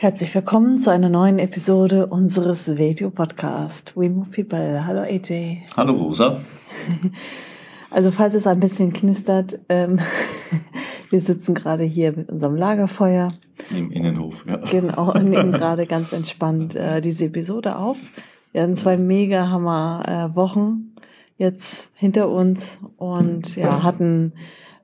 Herzlich willkommen zu einer neuen Episode unseres Video-Podcast We Move People. Hallo AJ. Hallo Rosa. Also falls es ein bisschen knistert, ähm, wir sitzen gerade hier mit unserem Lagerfeuer. Im Innenhof, ja. Genau, und nehmen gerade ganz entspannt äh, diese Episode auf. Wir hatten zwei mega Hammer äh, Wochen jetzt hinter uns und ja, hatten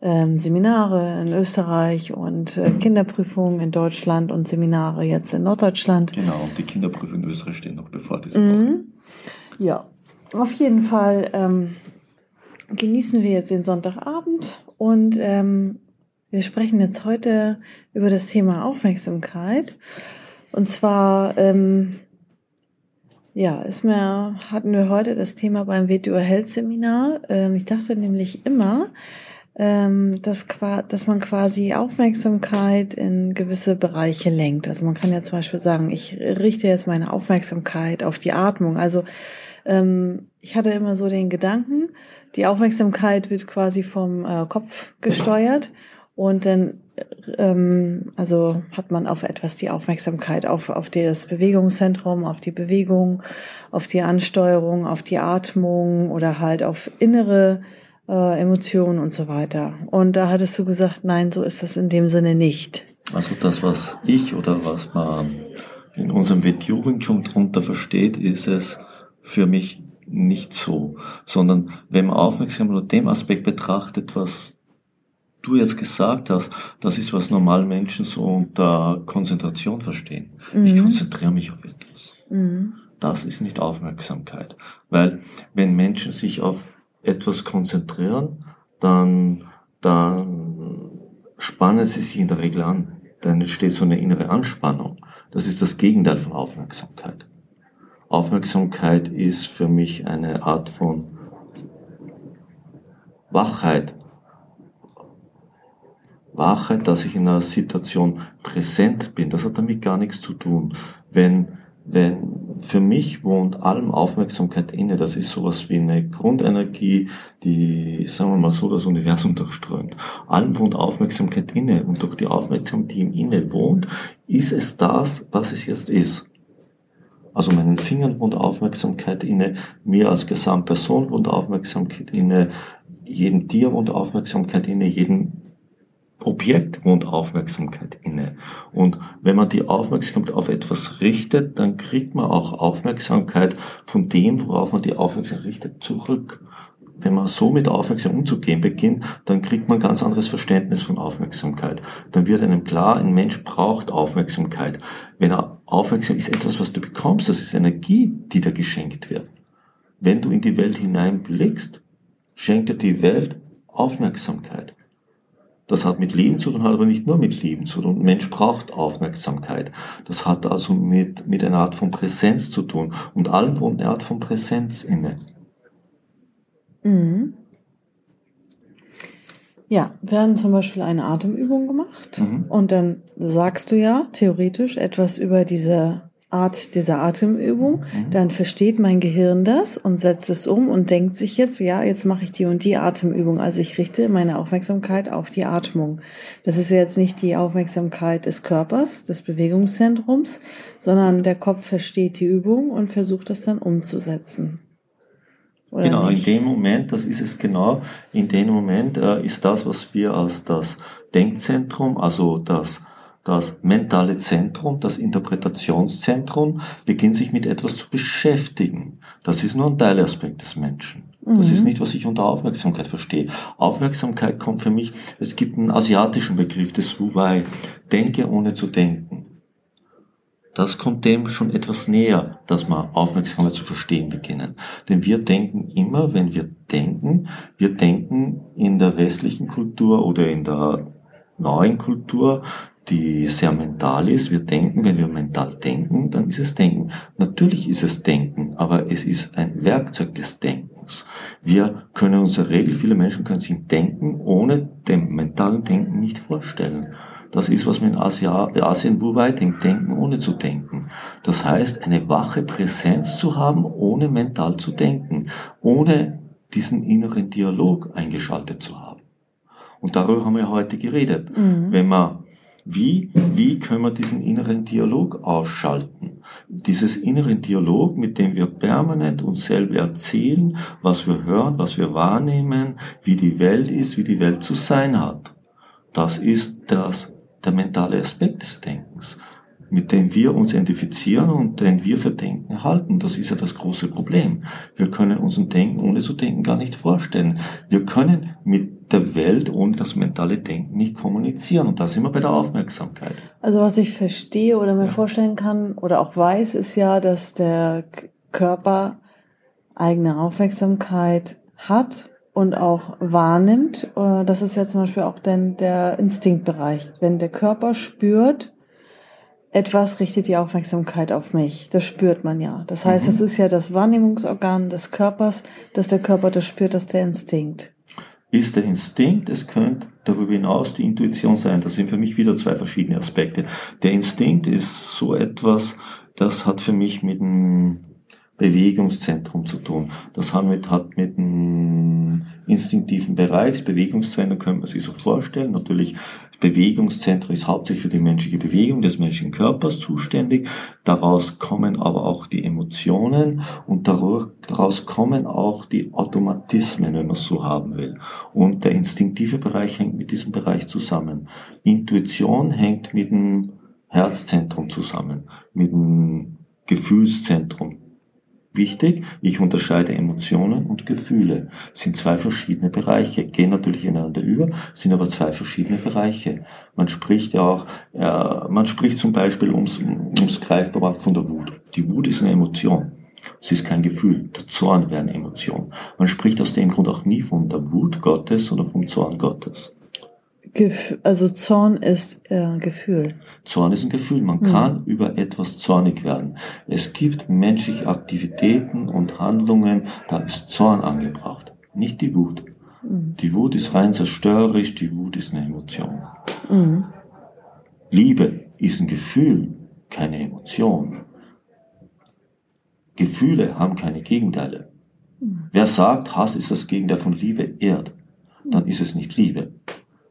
ähm, Seminare in Österreich und äh, Kinderprüfungen in Deutschland und Seminare jetzt in Norddeutschland. Genau, und die Kinderprüfungen in Österreich stehen noch bevor diese Woche. Mhm. Ja, auf jeden Fall ähm, genießen wir jetzt den Sonntagabend und ähm, wir sprechen jetzt heute über das Thema Aufmerksamkeit. Und zwar, ähm, ja, ist mir, hatten wir heute das Thema beim WTO Health Seminar. Ähm, ich dachte nämlich immer, ähm, dass, dass man quasi Aufmerksamkeit in gewisse Bereiche lenkt. Also man kann ja zum Beispiel sagen, ich richte jetzt meine Aufmerksamkeit auf die Atmung. Also ähm, ich hatte immer so den Gedanken, die Aufmerksamkeit wird quasi vom äh, Kopf gesteuert und dann ähm, also hat man auf etwas die Aufmerksamkeit, auf, auf das Bewegungszentrum, auf die Bewegung, auf die Ansteuerung, auf die Atmung oder halt auf innere äh, Emotionen und so weiter. Und da hattest du gesagt, nein, so ist das in dem Sinne nicht. Also das, was ich oder was man in unserem Wing schon drunter versteht, ist es für mich nicht so, sondern wenn man aufmerksam nur dem Aspekt betrachtet, was du jetzt gesagt hast, das ist, was normal Menschen so unter Konzentration verstehen. Mhm. Ich konzentriere mich auf etwas. Mhm. Das ist nicht Aufmerksamkeit. Weil wenn Menschen sich auf etwas konzentrieren, dann, dann spannen sie sich in der Regel an. Dann entsteht so eine innere Anspannung. Das ist das Gegenteil von Aufmerksamkeit. Aufmerksamkeit ist für mich eine Art von Wachheit. Wachheit, dass ich in einer Situation präsent bin. Das hat damit gar nichts zu tun. Wenn wenn für mich wohnt allem Aufmerksamkeit inne, das ist sowas wie eine Grundenergie, die, sagen wir mal so, das Universum durchströmt. Allem wohnt Aufmerksamkeit inne und durch die Aufmerksamkeit, die im Inne wohnt, ist es das, was es jetzt ist. Also meinen Fingern wohnt Aufmerksamkeit inne, mir als Gesamtperson wohnt Aufmerksamkeit inne, jedem Tier wohnt Aufmerksamkeit inne, jedem Objekt wohnt Aufmerksamkeit inne. Und wenn man die Aufmerksamkeit auf etwas richtet, dann kriegt man auch Aufmerksamkeit von dem, worauf man die Aufmerksamkeit richtet, zurück. Wenn man so mit Aufmerksamkeit umzugehen beginnt, dann kriegt man ein ganz anderes Verständnis von Aufmerksamkeit. Dann wird einem klar, ein Mensch braucht Aufmerksamkeit. Wenn er aufmerksam ist, etwas, was du bekommst, das ist Energie, die dir geschenkt wird. Wenn du in die Welt hineinblickst, schenkt dir die Welt Aufmerksamkeit. Das hat mit Leben zu tun, hat aber nicht nur mit Leben zu tun. Mensch braucht Aufmerksamkeit. Das hat also mit, mit einer Art von Präsenz zu tun. Und allem wohnt eine Art von Präsenz inne. Mhm. Ja, wir haben zum Beispiel eine Atemübung gemacht mhm. und dann sagst du ja theoretisch etwas über diese Art dieser Atemübung, mhm. dann versteht mein Gehirn das und setzt es um und denkt sich jetzt, ja, jetzt mache ich die und die Atemübung. Also ich richte meine Aufmerksamkeit auf die Atmung. Das ist jetzt nicht die Aufmerksamkeit des Körpers, des Bewegungszentrums, sondern der Kopf versteht die Übung und versucht das dann umzusetzen. Oder genau, nicht? in dem Moment, das ist es genau, in dem Moment äh, ist das, was wir als das Denkzentrum, also das das mentale Zentrum, das Interpretationszentrum beginnt sich mit etwas zu beschäftigen. Das ist nur ein Teilaspekt des Menschen. Das mhm. ist nicht, was ich unter Aufmerksamkeit verstehe. Aufmerksamkeit kommt für mich, es gibt einen asiatischen Begriff des Wu Wei, denke ohne zu denken. Das kommt dem schon etwas näher, dass wir Aufmerksamkeit zu verstehen beginnen. Denn wir denken immer, wenn wir denken, wir denken in der westlichen Kultur oder in der neuen Kultur, die sehr mental ist. Wir denken, wenn wir mental denken, dann ist es Denken. Natürlich ist es Denken, aber es ist ein Werkzeug des Denkens. Wir können unsere Regel, viele Menschen können sich Denken ohne dem mentalen Denken nicht vorstellen. Das ist, was man in Asia, Asien Wubai denkt, denken ohne zu denken. Das heißt, eine wache Präsenz zu haben, ohne mental zu denken, ohne diesen inneren Dialog eingeschaltet zu haben. Und darüber haben wir heute geredet. Mhm. Wenn man wie, wie können wir diesen inneren Dialog ausschalten? Dieses inneren Dialog, mit dem wir permanent uns selber erzählen, was wir hören, was wir wahrnehmen, wie die Welt ist, wie die Welt zu sein hat. Das ist das, der mentale Aspekt des Denkens mit dem wir uns identifizieren und den wir für Denken halten. Das ist ja das große Problem. Wir können uns ein Denken ohne zu denken gar nicht vorstellen. Wir können mit der Welt ohne das mentale Denken nicht kommunizieren. Und da sind wir bei der Aufmerksamkeit. Also was ich verstehe oder mir ja. vorstellen kann oder auch weiß, ist ja, dass der Körper eigene Aufmerksamkeit hat und auch wahrnimmt. Äh, das ist ja zum Beispiel auch denn der Instinktbereich. Wenn der Körper spürt, etwas richtet die Aufmerksamkeit auf mich. Das spürt man ja. Das heißt, es mhm. ist ja das Wahrnehmungsorgan des Körpers, dass der Körper das spürt, dass der Instinkt. Ist der Instinkt, es könnte darüber hinaus die Intuition sein. Das sind für mich wieder zwei verschiedene Aspekte. Der Instinkt ist so etwas, das hat für mich mit dem Bewegungszentrum zu tun. Das hat mit, hat mit dem instinktiven Bereich, Bewegungszentrum können wir sich so vorstellen. Natürlich Bewegungszentrum ist hauptsächlich für die menschliche Bewegung des menschlichen Körpers zuständig. Daraus kommen aber auch die Emotionen und daraus kommen auch die Automatismen, wenn man es so haben will. Und der instinktive Bereich hängt mit diesem Bereich zusammen. Intuition hängt mit dem Herzzentrum zusammen, mit dem Gefühlszentrum Wichtig, ich unterscheide Emotionen und Gefühle. Sind zwei verschiedene Bereiche, gehen natürlich ineinander über, sind aber zwei verschiedene Bereiche. Man spricht ja auch, äh, man spricht zum Beispiel ums, ums Greifbare von der Wut. Die Wut ist eine Emotion. Es ist kein Gefühl. Der Zorn wäre eine Emotion. Man spricht aus dem Grund auch nie von der Wut Gottes oder vom Zorn Gottes. Gef also Zorn ist äh, Gefühl. Zorn ist ein Gefühl. Man mhm. kann über etwas zornig werden. Es gibt menschliche Aktivitäten und Handlungen, da ist Zorn angebracht, nicht die Wut. Mhm. Die Wut ist rein zerstörerisch, die Wut ist eine Emotion. Mhm. Liebe ist ein Gefühl, keine Emotion. Gefühle haben keine Gegenteile. Mhm. Wer sagt, Hass ist das Gegenteil von Liebe, ehrt, dann ist es nicht Liebe.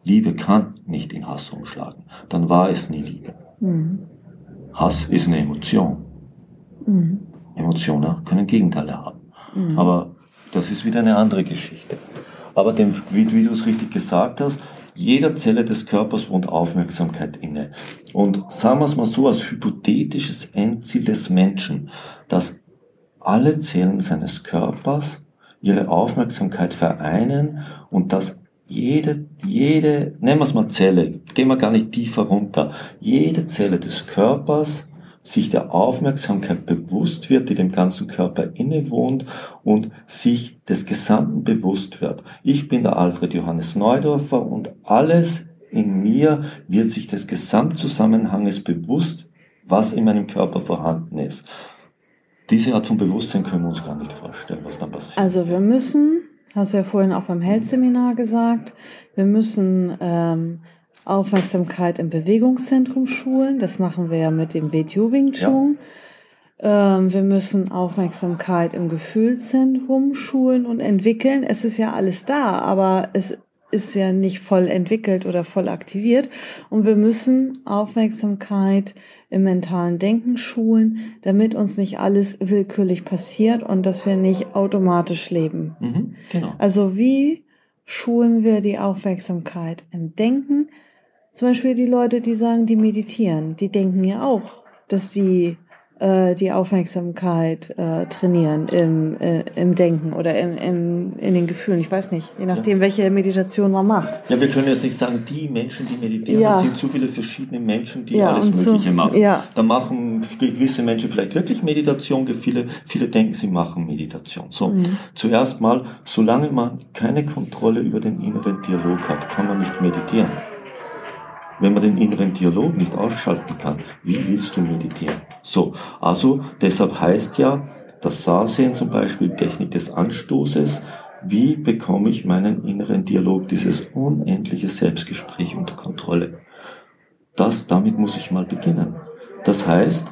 Liebe kann nicht in Hass umschlagen. Dann war es nie Liebe. Mhm. Hass ist eine Emotion. Mhm. Emotionen können Gegenteile haben. Mhm. Aber das ist wieder eine andere Geschichte. Aber dem, wie, wie du es richtig gesagt hast, jeder Zelle des Körpers wohnt Aufmerksamkeit inne. Und sagen wir es mal so als hypothetisches Endziel des Menschen, dass alle Zellen seines Körpers ihre Aufmerksamkeit vereinen und dass jede, jede, nehmen wir es mal Zelle, gehen wir gar nicht tiefer runter, jede Zelle des Körpers sich der Aufmerksamkeit bewusst wird, die dem ganzen Körper innewohnt und sich des Gesamten bewusst wird. Ich bin der Alfred Johannes Neudorfer und alles in mir wird sich des Gesamtzusammenhanges bewusst, was in meinem Körper vorhanden ist. Diese Art von Bewusstsein können wir uns gar nicht vorstellen, was dann passiert. Also wir müssen Hast du ja vorhin auch beim Health-Seminar gesagt. Wir müssen ähm, Aufmerksamkeit im Bewegungszentrum schulen. Das machen wir ja mit dem Weijiu Wing Chun. Ja. Ähm, wir müssen Aufmerksamkeit im Gefühlszentrum schulen und entwickeln. Es ist ja alles da, aber es ist ja nicht voll entwickelt oder voll aktiviert. Und wir müssen Aufmerksamkeit im mentalen Denken schulen, damit uns nicht alles willkürlich passiert und dass wir nicht automatisch leben. Mhm, genau. Also wie schulen wir die Aufmerksamkeit im Denken? Zum Beispiel die Leute, die sagen, die meditieren, die denken ja auch, dass die äh, die Aufmerksamkeit äh, trainieren im, äh, im Denken oder im, im, in den Gefühlen. Ich weiß nicht, je nachdem, ja. welche Meditation man macht. Ja, wir können jetzt nicht sagen, die Menschen, die meditieren, ja. das sind zu viele verschiedene Menschen, die ja, alles Mögliche so, machen. Ja. Da machen gewisse Menschen vielleicht wirklich Meditation, viele, viele denken, sie machen Meditation. So, mhm. zuerst mal, solange man keine Kontrolle über den inneren Dialog hat, kann man nicht meditieren. Wenn man den inneren Dialog nicht ausschalten kann, wie willst du meditieren? So, also deshalb heißt ja das Sahsehen zum Beispiel Technik des Anstoßes, wie bekomme ich meinen inneren Dialog, dieses unendliche Selbstgespräch unter Kontrolle? Das, damit muss ich mal beginnen. Das heißt,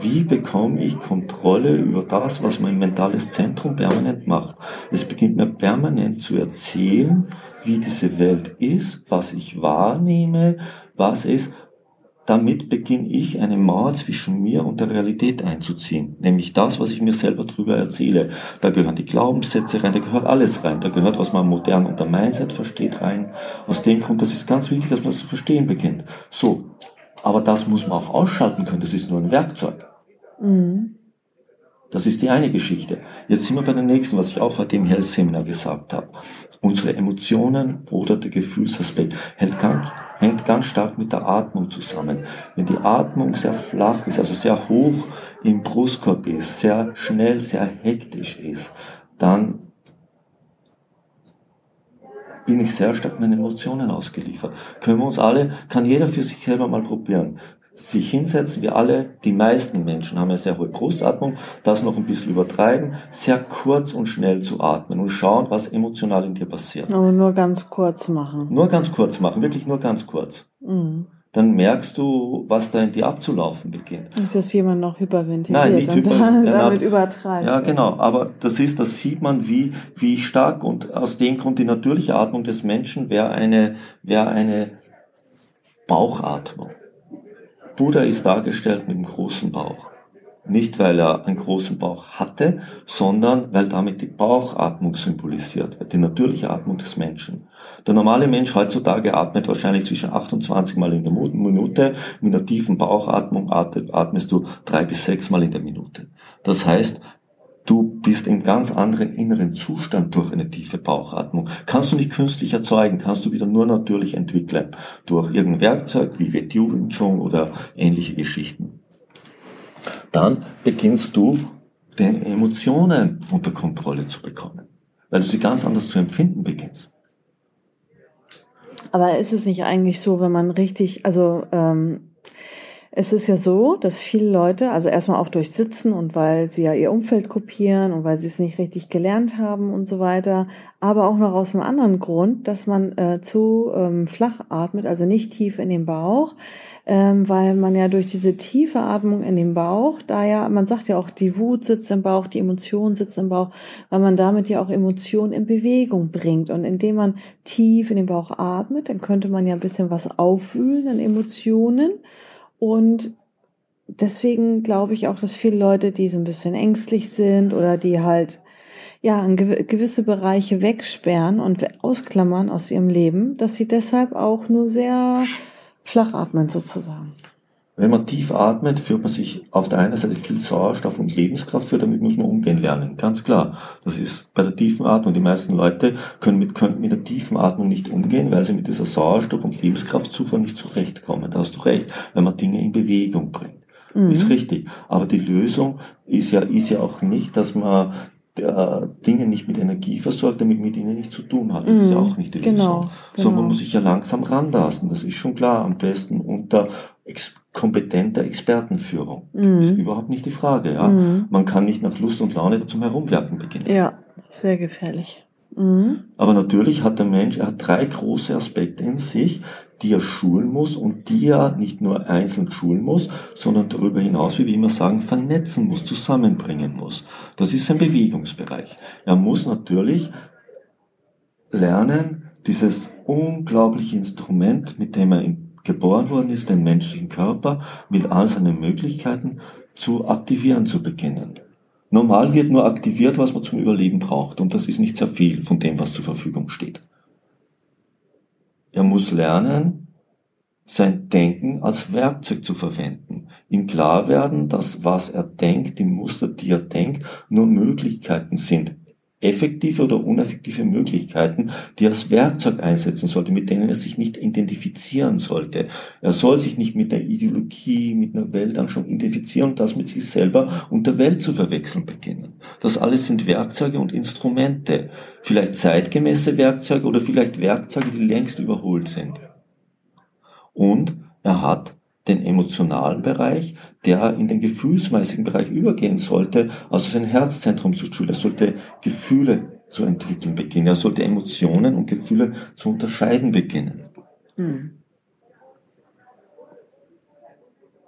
wie bekomme ich Kontrolle über das, was mein mentales Zentrum permanent macht? Es beginnt mir permanent zu erzählen, wie diese Welt ist, was ich wahrnehme, was ist. Damit beginne ich eine Mauer zwischen mir und der Realität einzuziehen. Nämlich das, was ich mir selber drüber erzähle. Da gehören die Glaubenssätze rein, da gehört alles rein. Da gehört, was man modern unter Mindset versteht, rein. Aus dem Grund, das ist ganz wichtig, dass man das zu verstehen beginnt. So. Aber das muss man auch ausschalten können. Das ist nur ein Werkzeug. Mhm. Das ist die eine Geschichte. Jetzt sind wir bei der nächsten, was ich auch heute im Health-Seminar gesagt habe. Unsere Emotionen oder der Gefühlsaspekt hängt ganz, hängt ganz stark mit der Atmung zusammen. Wenn die Atmung sehr flach ist, also sehr hoch im Brustkorb ist, sehr schnell, sehr hektisch ist, dann bin ich sehr stark meinen Emotionen ausgeliefert. Können wir uns alle, kann jeder für sich selber mal probieren sich hinsetzen, wir alle, die meisten Menschen haben eine sehr hohe Brustatmung, das noch ein bisschen übertreiben, sehr kurz und schnell zu atmen und schauen, was emotional in dir passiert. Aber nur ganz kurz machen. Nur ganz kurz machen, wirklich nur ganz kurz. Mhm. Dann merkst du, was da in dir abzulaufen beginnt. Und dass jemand noch hyperventiliert Nein, nicht und hyper, damit übertreibt. Ja, genau. Aber das ist, das sieht man, wie, wie stark und aus dem Grund die natürliche Atmung des Menschen wäre eine, wäre eine Bauchatmung. Buddha ist dargestellt mit einem großen Bauch. Nicht, weil er einen großen Bauch hatte, sondern weil damit die Bauchatmung symbolisiert wird, die natürliche Atmung des Menschen. Der normale Mensch heutzutage atmet wahrscheinlich zwischen 28 Mal in der Minute. Mit einer tiefen Bauchatmung atmest du drei bis sechs Mal in der Minute. Das heißt, Du bist im ganz anderen inneren Zustand durch eine tiefe Bauchatmung. Kannst du nicht künstlich erzeugen, kannst du wieder nur natürlich entwickeln. Durch irgendein Werkzeug wie Wing Chun oder ähnliche Geschichten. Dann beginnst du, deine Emotionen unter Kontrolle zu bekommen, weil du sie ganz anders zu empfinden beginnst. Aber ist es nicht eigentlich so, wenn man richtig, also ähm, es ist ja so, dass viele Leute, also erstmal auch durch Sitzen und weil sie ja ihr Umfeld kopieren und weil sie es nicht richtig gelernt haben und so weiter, aber auch noch aus einem anderen Grund, dass man äh, zu ähm, flach atmet, also nicht tief in den Bauch, ähm, weil man ja durch diese tiefe Atmung in den Bauch, da ja, man sagt ja auch, die Wut sitzt im Bauch, die Emotion sitzt im Bauch, weil man damit ja auch Emotionen in Bewegung bringt. Und indem man tief in den Bauch atmet, dann könnte man ja ein bisschen was aufwühlen an Emotionen. Und deswegen glaube ich auch, dass viele Leute, die so ein bisschen ängstlich sind oder die halt ja gewisse Bereiche wegsperren und ausklammern aus ihrem Leben, dass sie deshalb auch nur sehr flach atmen sozusagen. Wenn man tief atmet, führt man sich auf der einen Seite viel Sauerstoff und Lebenskraft für, damit muss man umgehen lernen. Ganz klar. Das ist bei der tiefen Atmung. Die meisten Leute können mit, können mit der tiefen Atmung nicht umgehen, weil sie mit dieser Sauerstoff- und Lebenskraftzufuhr nicht zurechtkommen. Da hast du recht. Wenn man Dinge in Bewegung bringt. Mhm. Ist richtig. Aber die Lösung ist ja, ist ja auch nicht, dass man der Dinge nicht mit Energie versorgt, damit mit ihnen nichts zu tun hat. Das mm, ist ja mhm. auch nicht die genau, Lösung. Genau. Sondern man muss sich ja langsam rantasten. Das ist schon klar. Am besten unter kompetenter Expertenführung. Mm. Ist überhaupt nicht die Frage. Ja? Mm. Man kann nicht nach Lust und Laune zum Herumwerken beginnen. Ja, sehr gefährlich. Mhm. Aber natürlich hat der Mensch, er hat drei große Aspekte in sich, die er schulen muss und die er nicht nur einzeln schulen muss, sondern darüber hinaus, wie wir immer sagen, vernetzen muss, zusammenbringen muss. Das ist sein Bewegungsbereich. Er muss natürlich lernen, dieses unglaubliche Instrument, mit dem er geboren worden ist, den menschlichen Körper mit all seinen Möglichkeiten zu aktivieren zu beginnen. Normal wird nur aktiviert, was man zum Überleben braucht, und das ist nicht sehr viel von dem, was zur Verfügung steht. Er muss lernen, sein Denken als Werkzeug zu verwenden. Ihm klar werden, dass was er denkt, die Muster, die er denkt, nur Möglichkeiten sind, effektive oder uneffektive Möglichkeiten, die er als Werkzeug einsetzen sollte, mit denen er sich nicht identifizieren sollte. Er soll sich nicht mit einer Ideologie, mit einer Weltanschauung identifizieren und das mit sich selber und der Welt zu verwechseln beginnen. Das alles sind Werkzeuge und Instrumente. Vielleicht zeitgemäße Werkzeuge oder vielleicht Werkzeuge, die längst überholt sind. Und er hat den emotionalen Bereich, der in den gefühlsmäßigen Bereich übergehen sollte, also sein Herzzentrum zu schulen. Er sollte Gefühle zu entwickeln beginnen. Er sollte Emotionen und Gefühle zu unterscheiden beginnen. Mhm.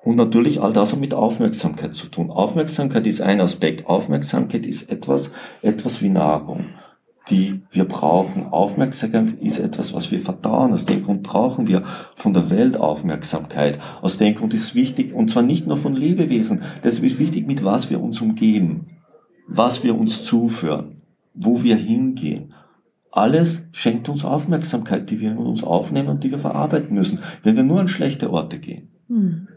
Und natürlich all das hat mit Aufmerksamkeit zu tun. Aufmerksamkeit ist ein Aspekt. Aufmerksamkeit ist etwas, etwas wie Nahrung, die wir brauchen. Aufmerksamkeit ist etwas, was wir verdauen. Aus dem Grund brauchen wir von der Welt Aufmerksamkeit. Aus dem Grund ist wichtig, und zwar nicht nur von Lebewesen, deshalb ist wichtig, mit was wir uns umgeben, was wir uns zuführen, wo wir hingehen. Alles schenkt uns Aufmerksamkeit, die wir in uns aufnehmen und die wir verarbeiten müssen, wenn wir nur an schlechte Orte gehen. Hm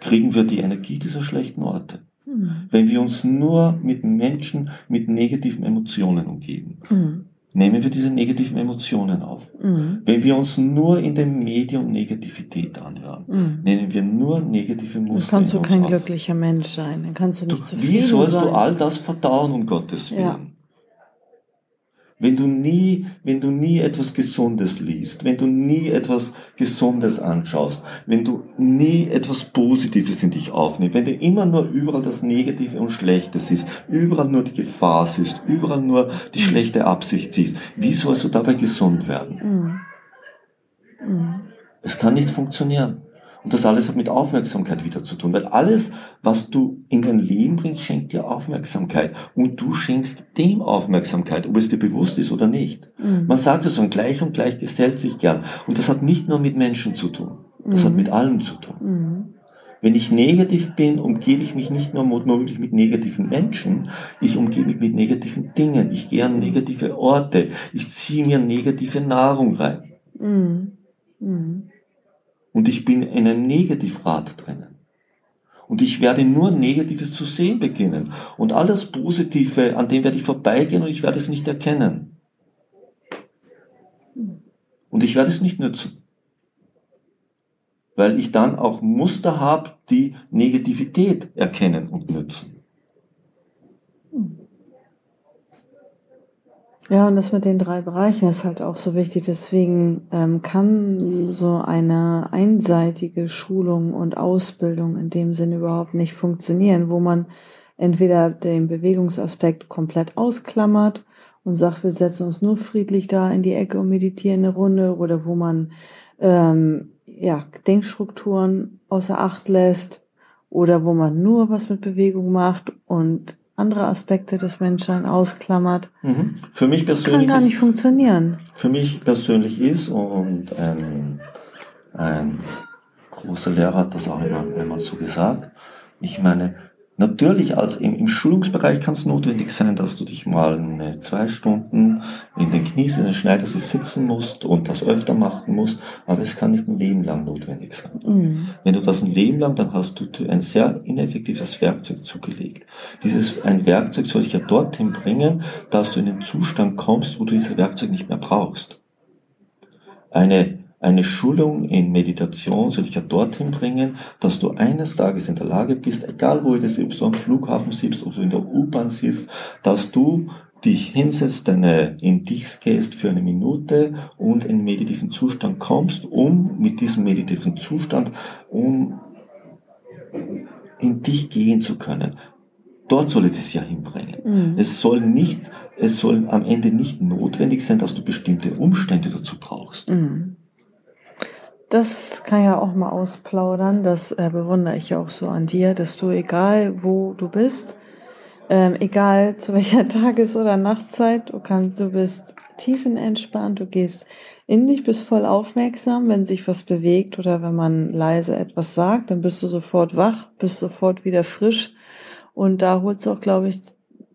kriegen wir die Energie dieser schlechten Orte. Mhm. Wenn wir uns nur mit Menschen mit negativen Emotionen umgeben, mhm. nehmen wir diese negativen Emotionen auf. Mhm. Wenn wir uns nur in dem Medium Negativität anhören, mhm. nehmen wir nur negative Muster. Dann kannst du kein auf. glücklicher Mensch sein, dann kannst du nicht du, zufrieden Wie sollst sein. du all das verdauen, um Gottes Willen? Ja. Wenn du nie, wenn du nie etwas Gesundes liest, wenn du nie etwas Gesundes anschaust, wenn du nie etwas Positives in dich aufnimmst, wenn du immer nur überall das Negative und Schlechte siehst, überall nur die Gefahr siehst, überall nur die schlechte Absicht siehst, wie sollst du dabei gesund werden? Mhm. Mhm. Es kann nicht funktionieren. Und das alles hat mit Aufmerksamkeit wieder zu tun, weil alles, was du in dein Leben bringst, schenkt dir Aufmerksamkeit. Und du schenkst dem Aufmerksamkeit, ob es dir bewusst ist oder nicht. Mhm. Man sagt ja so, ein gleich und gleich gesellt sich gern. Und das hat nicht nur mit Menschen zu tun. Das mhm. hat mit allem zu tun. Mhm. Wenn ich negativ bin, umgebe ich mich nicht nur wirklich mit negativen Menschen, ich umgebe mich mit negativen Dingen. Ich gehe an negative Orte. Ich ziehe mir negative Nahrung rein. Mhm. Und ich bin in einem Negativrad drinnen. Und ich werde nur Negatives zu sehen beginnen. Und alles Positive, an dem werde ich vorbeigehen und ich werde es nicht erkennen. Und ich werde es nicht nützen. Weil ich dann auch Muster habe, die Negativität erkennen und nützen. Ja, und das mit den drei Bereichen ist halt auch so wichtig. Deswegen ähm, kann so eine einseitige Schulung und Ausbildung in dem Sinne überhaupt nicht funktionieren, wo man entweder den Bewegungsaspekt komplett ausklammert und sagt, wir setzen uns nur friedlich da in die Ecke und meditieren eine Runde, oder wo man ähm, ja, Denkstrukturen außer Acht lässt, oder wo man nur was mit Bewegung macht und andere Aspekte des Menschen ausklammert. Mhm. Für mich persönlich kann gar nicht ist, funktionieren. Für mich persönlich ist und ein, ein großer Lehrer hat das auch immer, immer so gesagt. Ich meine, Natürlich, als im, im Schulungsbereich kann es notwendig sein, dass du dich mal eine, zwei Stunden in den Knies, in den Schneidersitz sitzen musst und das öfter machen musst, aber es kann nicht ein Leben lang notwendig sein. Mhm. Wenn du das ein Leben lang, dann hast du ein sehr ineffektives Werkzeug zugelegt. Dieses, ein Werkzeug soll dich ja dorthin bringen, dass du in den Zustand kommst, wo du dieses Werkzeug nicht mehr brauchst. Eine eine Schulung in Meditation soll dich ja dorthin bringen, dass du eines Tages in der Lage bist, egal wo du das ob du am Flughafen sitzt, ob du in der U-Bahn sitzt, dass du dich hinsetzt, deine, in dich gehst für eine Minute und in meditativen Zustand kommst, um mit diesem meditativen Zustand, um in dich gehen zu können. Dort soll es dich ja hinbringen. Mhm. Es soll nicht, es soll am Ende nicht notwendig sein, dass du bestimmte Umstände dazu brauchst. Mhm. Das kann ja auch mal ausplaudern. Das äh, bewundere ich auch so an dir, dass du, egal wo du bist, ähm, egal zu welcher Tages- oder Nachtzeit, du kannst, du bist tiefenentspannt, du gehst in dich, bist voll aufmerksam, wenn sich was bewegt oder wenn man leise etwas sagt, dann bist du sofort wach, bist sofort wieder frisch. Und da holst du auch, glaube ich,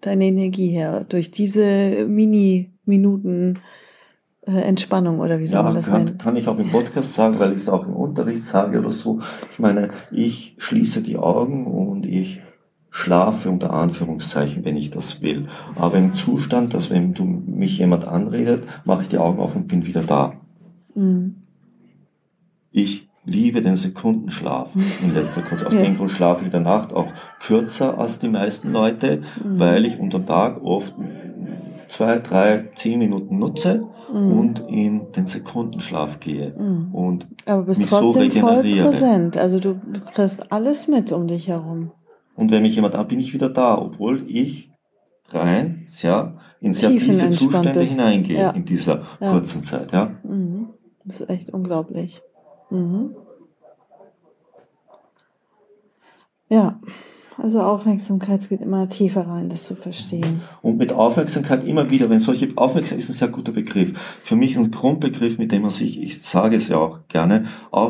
deine Energie her. Durch diese Mini-Minuten Entspannung oder wie soll ja, man das kann, nennen? Kann ich auch im Podcast sagen, weil ich es auch im Unterricht sage oder so. Ich meine, ich schließe die Augen und ich schlafe unter Anführungszeichen, wenn ich das will. Aber im Zustand, dass wenn du mich jemand anredet, mache ich die Augen auf und bin wieder da. Mhm. Ich liebe den Sekundenschlaf in letzter Kurz. Aus ja. dem Grund schlafe ich in der Nacht auch kürzer als die meisten Leute, mhm. weil ich unter Tag oft zwei, drei, zehn Minuten nutze Mhm. und in den Sekundenschlaf gehe Mhm. und Aber bist mich so trotzdem voll regeneriere. präsent. Also du du kriegst alles mit um dich herum. Und wenn mich jemand an, bin ich wieder da, obwohl ich rein sehr in sehr tiefe Tiefenentspannt Zustände bist. hineingehe Ja. in dieser Ja. kurzen Zeit. Ja. Mhm. Das ist echt unglaublich. Mhm. Ja, also Aufmerksamkeit geht immer tiefer rein, das zu verstehen. Und mit Aufmerksamkeit immer wieder, wenn solche Aufmerksamkeit ist ein sehr guter Begriff. Für mich ein Grundbegriff, mit dem man sich, ich sage es ja auch gerne,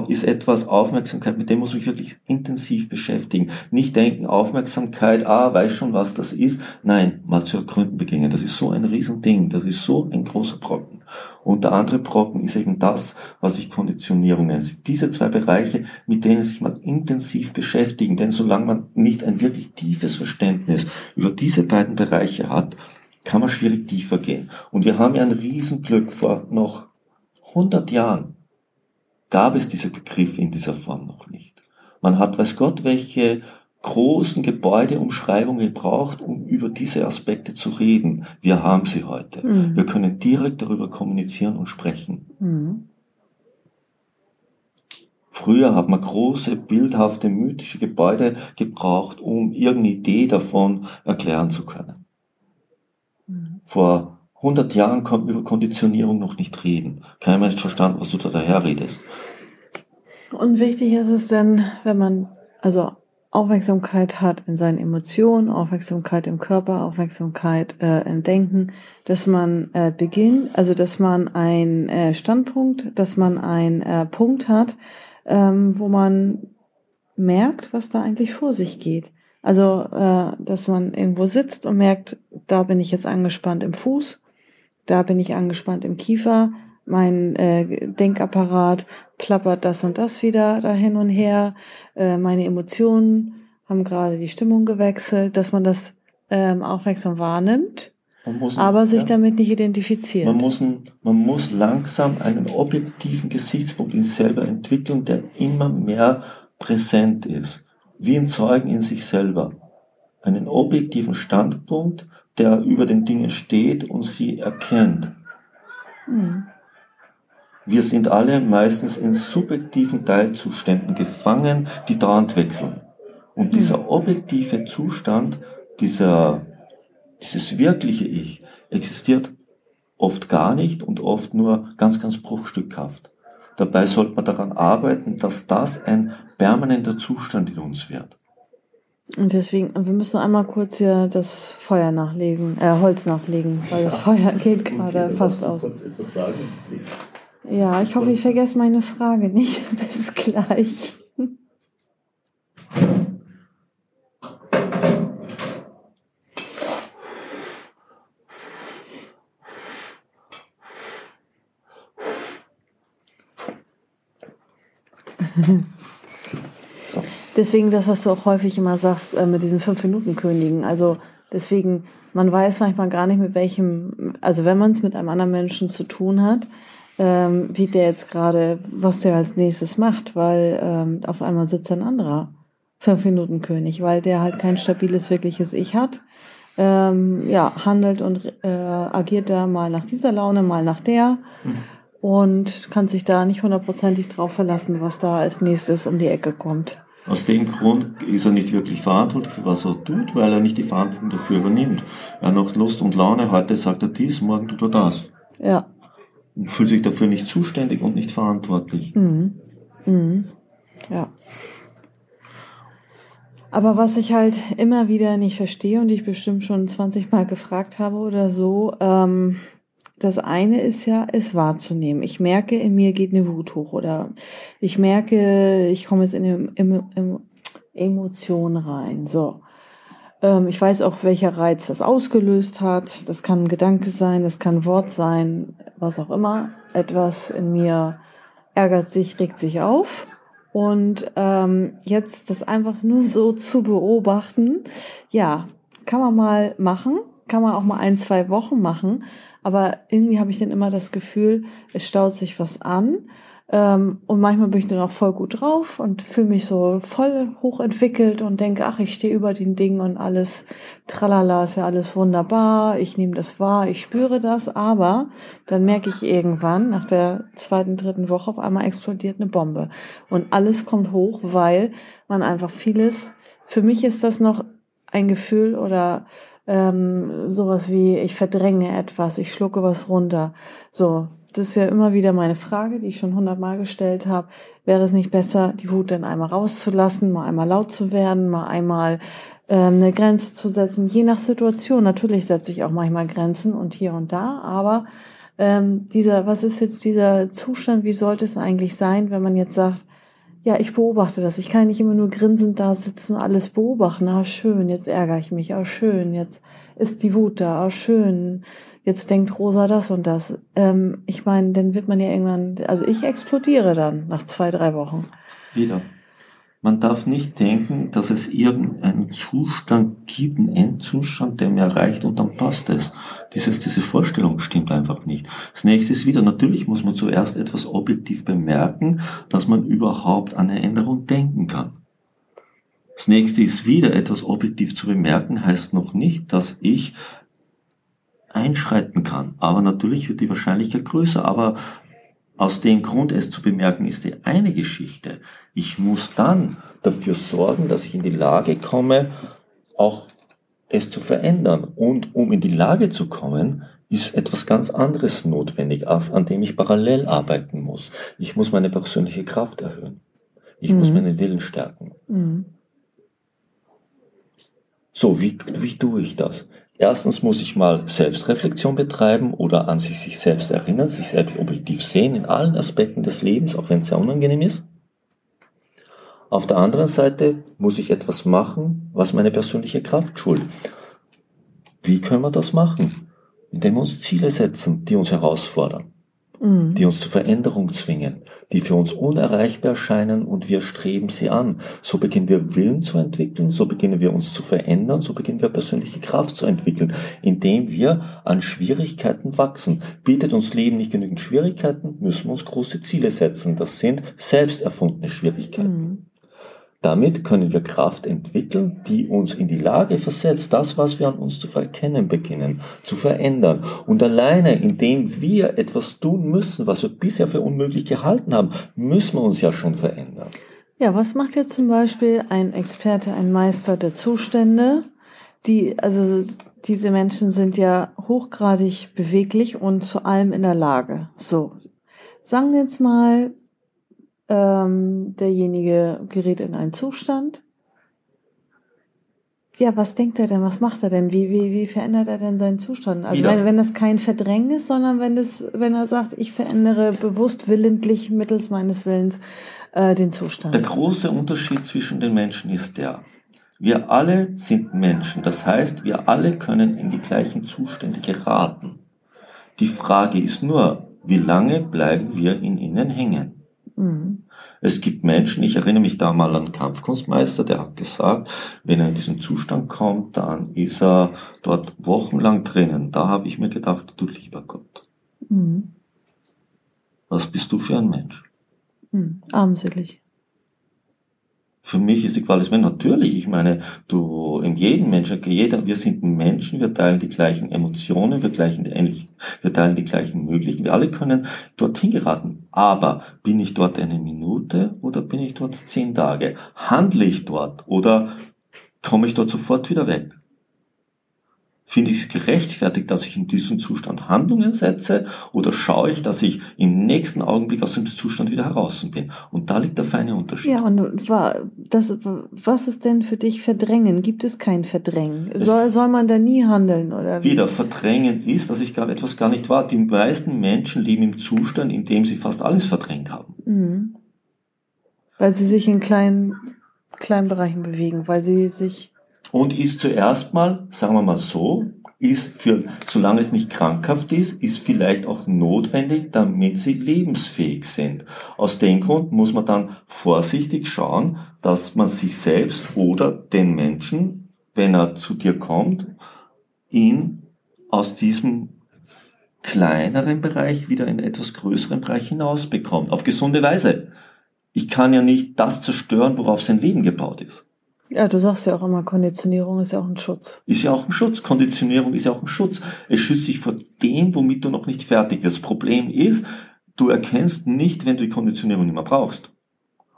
ist etwas Aufmerksamkeit, mit dem muss man sich wirklich intensiv beschäftigen. Nicht denken, Aufmerksamkeit, ah, weiß schon, was das ist. Nein, mal zu ergründen beginnen. Das ist so ein Riesending. Das ist so ein großer Brocken. Und der andere Brocken ist eben das, was ich Konditionierung nenne. Diese zwei Bereiche, mit denen sich mal intensiv beschäftigen. Denn solange man nicht ein wirklich tiefes Verständnis über diese beiden Bereiche hat, kann man schwierig tiefer gehen. Und wir haben ja ein Riesenglück. Vor noch 100 Jahren gab es diese Begriffe in dieser Form noch nicht. Man hat, weiß Gott, welche großen Gebäudeumschreibungen gebraucht, um über diese Aspekte zu reden. Wir haben sie heute. Mhm. Wir können direkt darüber kommunizieren und sprechen. Mhm. Früher hat man große, bildhafte, mythische Gebäude gebraucht, um irgendeine Idee davon erklären zu können. Mhm. Vor 100 Jahren konnten wir über Konditionierung noch nicht reden. Kein Mensch verstanden, was du da daher redest. Und wichtig ist es dann, wenn man also Aufmerksamkeit hat in seinen Emotionen, Aufmerksamkeit im Körper, Aufmerksamkeit äh, im Denken, dass man äh, beginnt, also dass man einen äh, Standpunkt, dass man einen äh, Punkt hat, ähm, wo man merkt, was da eigentlich vor sich geht. Also, äh, dass man irgendwo sitzt und merkt, da bin ich jetzt angespannt im Fuß, da bin ich angespannt im Kiefer, mein äh, Denkapparat plappert das und das wieder da hin und her, äh, meine Emotionen haben gerade die Stimmung gewechselt, dass man das ähm, aufmerksam wahrnimmt, muss, aber sich ja, damit nicht identifiziert. man muss, man muss langsam einen objektiven Gesichtspunkt in sich selber entwickeln, der immer mehr präsent ist. Wie ein Zeugen in sich selber. Einen objektiven Standpunkt, der über den Dingen steht und sie erkennt. Hm. Wir sind alle meistens in subjektiven Teilzuständen gefangen, die dauernd wechseln. Und dieser objektive Zustand, dieser, dieses wirkliche Ich, existiert oft gar nicht und oft nur ganz, ganz bruchstückhaft. Dabei sollte man daran arbeiten, dass das ein permanenter Zustand in uns wird. Und deswegen, wir müssen einmal kurz hier das Feuer nachlegen, äh, Holz nachlegen, weil das Feuer geht gerade fast aus. Ja, ich hoffe, ich vergesse meine Frage nicht. Bis gleich. So. Deswegen das, was du auch häufig immer sagst äh, mit diesen Fünf-Minuten-Königen. Also deswegen, man weiß manchmal gar nicht, mit welchem, also wenn man es mit einem anderen Menschen zu tun hat, ähm, wie der jetzt gerade, was der als nächstes macht, weil ähm, auf einmal sitzt ein anderer Fünf-Minuten-König, weil der halt kein stabiles, wirkliches Ich hat. Ähm, ja, handelt und äh, agiert da mal nach dieser Laune, mal nach der und kann sich da nicht hundertprozentig drauf verlassen, was da als nächstes um die Ecke kommt. Aus dem Grund ist er nicht wirklich verantwortlich für was er tut, weil er nicht die Verantwortung dafür übernimmt. Er hat noch Lust und Laune, heute sagt er dies, morgen tut er das. Ja. Fühlt sich dafür nicht zuständig und nicht verantwortlich. Mhm. Mhm. Ja. Aber was ich halt immer wieder nicht verstehe und ich bestimmt schon 20 Mal gefragt habe oder so, ähm, das eine ist ja, es wahrzunehmen. Ich merke, in mir geht eine Wut hoch oder ich merke, ich komme jetzt in eine Emo- Emo- Emotion rein. So. Ähm, ich weiß auch, welcher Reiz das ausgelöst hat. Das kann ein Gedanke sein, das kann ein Wort sein, was auch immer. Etwas in mir ärgert sich, regt sich auf. Und ähm, jetzt das einfach nur so zu beobachten, ja, kann man mal machen, kann man auch mal ein, zwei Wochen machen, aber irgendwie habe ich dann immer das Gefühl, es staut sich was an. Ähm, und manchmal bin ich dann auch voll gut drauf und fühle mich so voll hochentwickelt und denke, ach, ich stehe über den Dingen und alles, tralala, ist ja alles wunderbar, ich nehme das wahr, ich spüre das, aber dann merke ich irgendwann, nach der zweiten, dritten Woche, auf einmal explodiert eine Bombe. Und alles kommt hoch, weil man einfach vieles, für mich ist das noch ein Gefühl oder ähm, sowas wie, ich verdränge etwas, ich schlucke was runter. So, das ist ja immer wieder meine Frage, die ich schon hundertmal gestellt habe. Wäre es nicht besser, die Wut dann einmal rauszulassen, mal einmal laut zu werden, mal einmal äh, eine Grenze zu setzen, je nach Situation. Natürlich setze ich auch manchmal Grenzen und hier und da, aber ähm, dieser, was ist jetzt dieser Zustand, wie sollte es eigentlich sein, wenn man jetzt sagt, ja, ich beobachte das. Ich kann nicht immer nur grinsend da sitzen und alles beobachten. Ah, schön, jetzt ärgere ich mich. Ah, schön, jetzt ist die Wut da. Ah, schön, jetzt denkt Rosa das und das. Ähm, ich meine, dann wird man ja irgendwann, also ich explodiere dann nach zwei, drei Wochen. Wieder. Man darf nicht denken, dass es irgendeinen Zustand gibt, einen Endzustand, der mir erreicht und dann passt es. Dieses, diese Vorstellung stimmt einfach nicht. Das nächste ist wieder, natürlich muss man zuerst etwas objektiv bemerken, dass man überhaupt an eine Änderung denken kann. Das nächste ist wieder etwas objektiv zu bemerken, heißt noch nicht, dass ich einschreiten kann. Aber natürlich wird die Wahrscheinlichkeit größer. Aber aus dem Grund, es zu bemerken, ist die eine Geschichte. Ich muss dann dafür sorgen, dass ich in die Lage komme, auch es zu verändern. Und um in die Lage zu kommen, ist etwas ganz anderes notwendig, an dem ich parallel arbeiten muss. Ich muss meine persönliche Kraft erhöhen. Ich mhm. muss meinen Willen stärken. Mhm. So, wie, wie tue ich das? Erstens muss ich mal Selbstreflexion betreiben oder an sich, sich selbst erinnern, sich selbst objektiv sehen in allen Aspekten des Lebens, auch wenn es sehr unangenehm ist. Auf der anderen Seite muss ich etwas machen, was meine persönliche Kraft schult. Wie können wir das machen? Indem wir uns Ziele setzen, die uns herausfordern die uns zur Veränderung zwingen, die für uns unerreichbar erscheinen und wir streben sie an. So beginnen wir Willen zu entwickeln, so beginnen wir uns zu verändern, so beginnen wir persönliche Kraft zu entwickeln, indem wir an Schwierigkeiten wachsen. Bietet uns Leben nicht genügend Schwierigkeiten, müssen wir uns große Ziele setzen. Das sind selbst erfundene Schwierigkeiten. Mhm. Damit können wir Kraft entwickeln, die uns in die Lage versetzt, das, was wir an uns zu verkennen beginnen, zu verändern. Und alleine, indem wir etwas tun müssen, was wir bisher für unmöglich gehalten haben, müssen wir uns ja schon verändern. Ja, was macht jetzt zum Beispiel ein Experte, ein Meister der Zustände? Die, also diese Menschen sind ja hochgradig beweglich und zu allem in der Lage. So, sagen wir jetzt mal, ähm, derjenige gerät in einen Zustand. Ja, was denkt er denn? Was macht er denn? Wie, wie, wie verändert er denn seinen Zustand? Also wenn, wenn das kein Verdrängen ist, sondern wenn das, wenn er sagt, ich verändere bewusst willentlich mittels meines Willens äh, den Zustand. Der große Unterschied zwischen den Menschen ist der, wir alle sind Menschen. Das heißt, wir alle können in die gleichen Zustände geraten. Die Frage ist nur, wie lange bleiben wir in ihnen hängen? Mhm. Es gibt Menschen, ich erinnere mich da mal an einen Kampfkunstmeister, der hat gesagt, wenn er in diesen Zustand kommt, dann ist er dort wochenlang drinnen. Da habe ich mir gedacht, du lieber Gott. Mhm. Was bist du für ein Mensch? Mhm. Armselig für mich ist Equalismus natürlich. Ich meine, du, in jedem Menschen, jeder, wir sind Menschen, wir teilen die gleichen Emotionen, wir, gleichen die ähnlichen, wir teilen die gleichen Möglichen. Wir alle können dorthin geraten. Aber bin ich dort eine Minute oder bin ich dort zehn Tage? Handle ich dort oder komme ich dort sofort wieder weg? Finde ich es gerechtfertigt, dass ich in diesem Zustand Handlungen setze oder schaue ich, dass ich im nächsten Augenblick aus dem Zustand wieder heraus bin? Und da liegt der feine Unterschied. Ja, und das, was ist denn für dich Verdrängen? Gibt es kein Verdrängen? Soll, soll man da nie handeln? Oder wie? Wieder, Verdrängen ist, dass ich gar etwas gar nicht war. Die meisten Menschen leben im Zustand, in dem sie fast alles verdrängt haben. Mhm. Weil sie sich in kleinen, kleinen Bereichen bewegen, weil sie sich und ist zuerst mal, sagen wir mal so, ist für, solange es nicht krankhaft ist, ist vielleicht auch notwendig, damit sie lebensfähig sind. Aus dem Grund muss man dann vorsichtig schauen, dass man sich selbst oder den Menschen, wenn er zu dir kommt, ihn aus diesem kleineren Bereich wieder in etwas größeren Bereich hinaus bekommt. Auf gesunde Weise. Ich kann ja nicht das zerstören, worauf sein Leben gebaut ist. Ja, du sagst ja auch immer, Konditionierung ist ja auch ein Schutz. Ist ja auch ein Schutz. Konditionierung ist ja auch ein Schutz. Es schützt dich vor dem, womit du noch nicht fertig wirst. Das Problem ist, du erkennst nicht, wenn du die Konditionierung nicht mehr brauchst.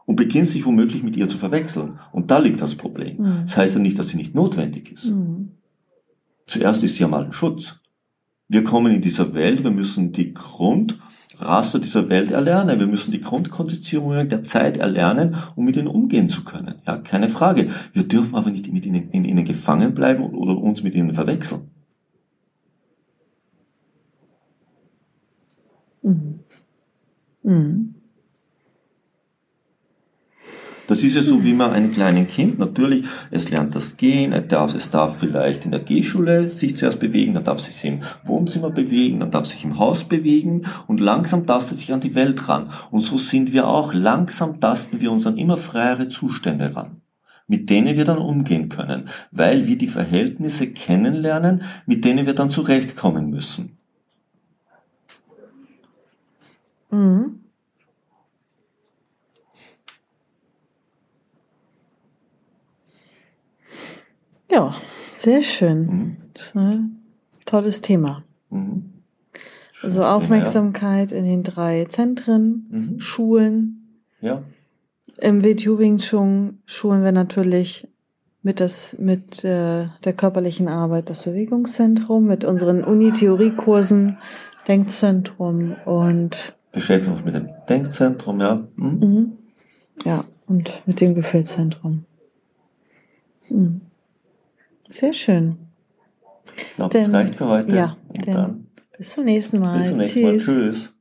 Und beginnst dich womöglich mit ihr zu verwechseln. Und da liegt das Problem. Mhm. Das heißt ja nicht, dass sie nicht notwendig ist. Mhm. Zuerst ist sie ja mal ein Schutz. Wir kommen in dieser Welt, wir müssen die Grundrasse dieser Welt erlernen. Wir müssen die Grundkonditionierungen der Zeit erlernen, um mit ihnen umgehen zu können. Ja, keine Frage. Wir dürfen aber nicht mit ihnen, in ihnen gefangen bleiben oder uns mit ihnen verwechseln. Mhm. Mhm. Das ist ja so wie man einem kleinen Kind, natürlich, es lernt das Gehen, es darf, es darf vielleicht in der Gehschule sich zuerst bewegen, dann darf es sich im Wohnzimmer bewegen, dann darf es sich im Haus bewegen und langsam tastet sich an die Welt ran. Und so sind wir auch, langsam tasten wir uns an immer freiere Zustände ran mit denen wir dann umgehen können, weil wir die Verhältnisse kennenlernen, mit denen wir dann zurechtkommen müssen. Mhm. Ja, sehr schön. Mhm. Das ist ein tolles Thema. Mhm. Also Aufmerksamkeit in den drei Zentren, mhm. Schulen. Ja. Im Wing Chun schulen wir natürlich mit, das, mit äh, der körperlichen Arbeit das Bewegungszentrum, mit unseren Uni-Theoriekursen, Denkzentrum und beschäftigen uns mit dem Denkzentrum, ja. Mhm. Mhm. Ja, und mit dem Gefühlszentrum. Mhm. Sehr schön. Ich glaube, das reicht für heute. Ja, bis zum nächsten Mal. Bis zum nächsten Tschüss. Mal. Tschüss.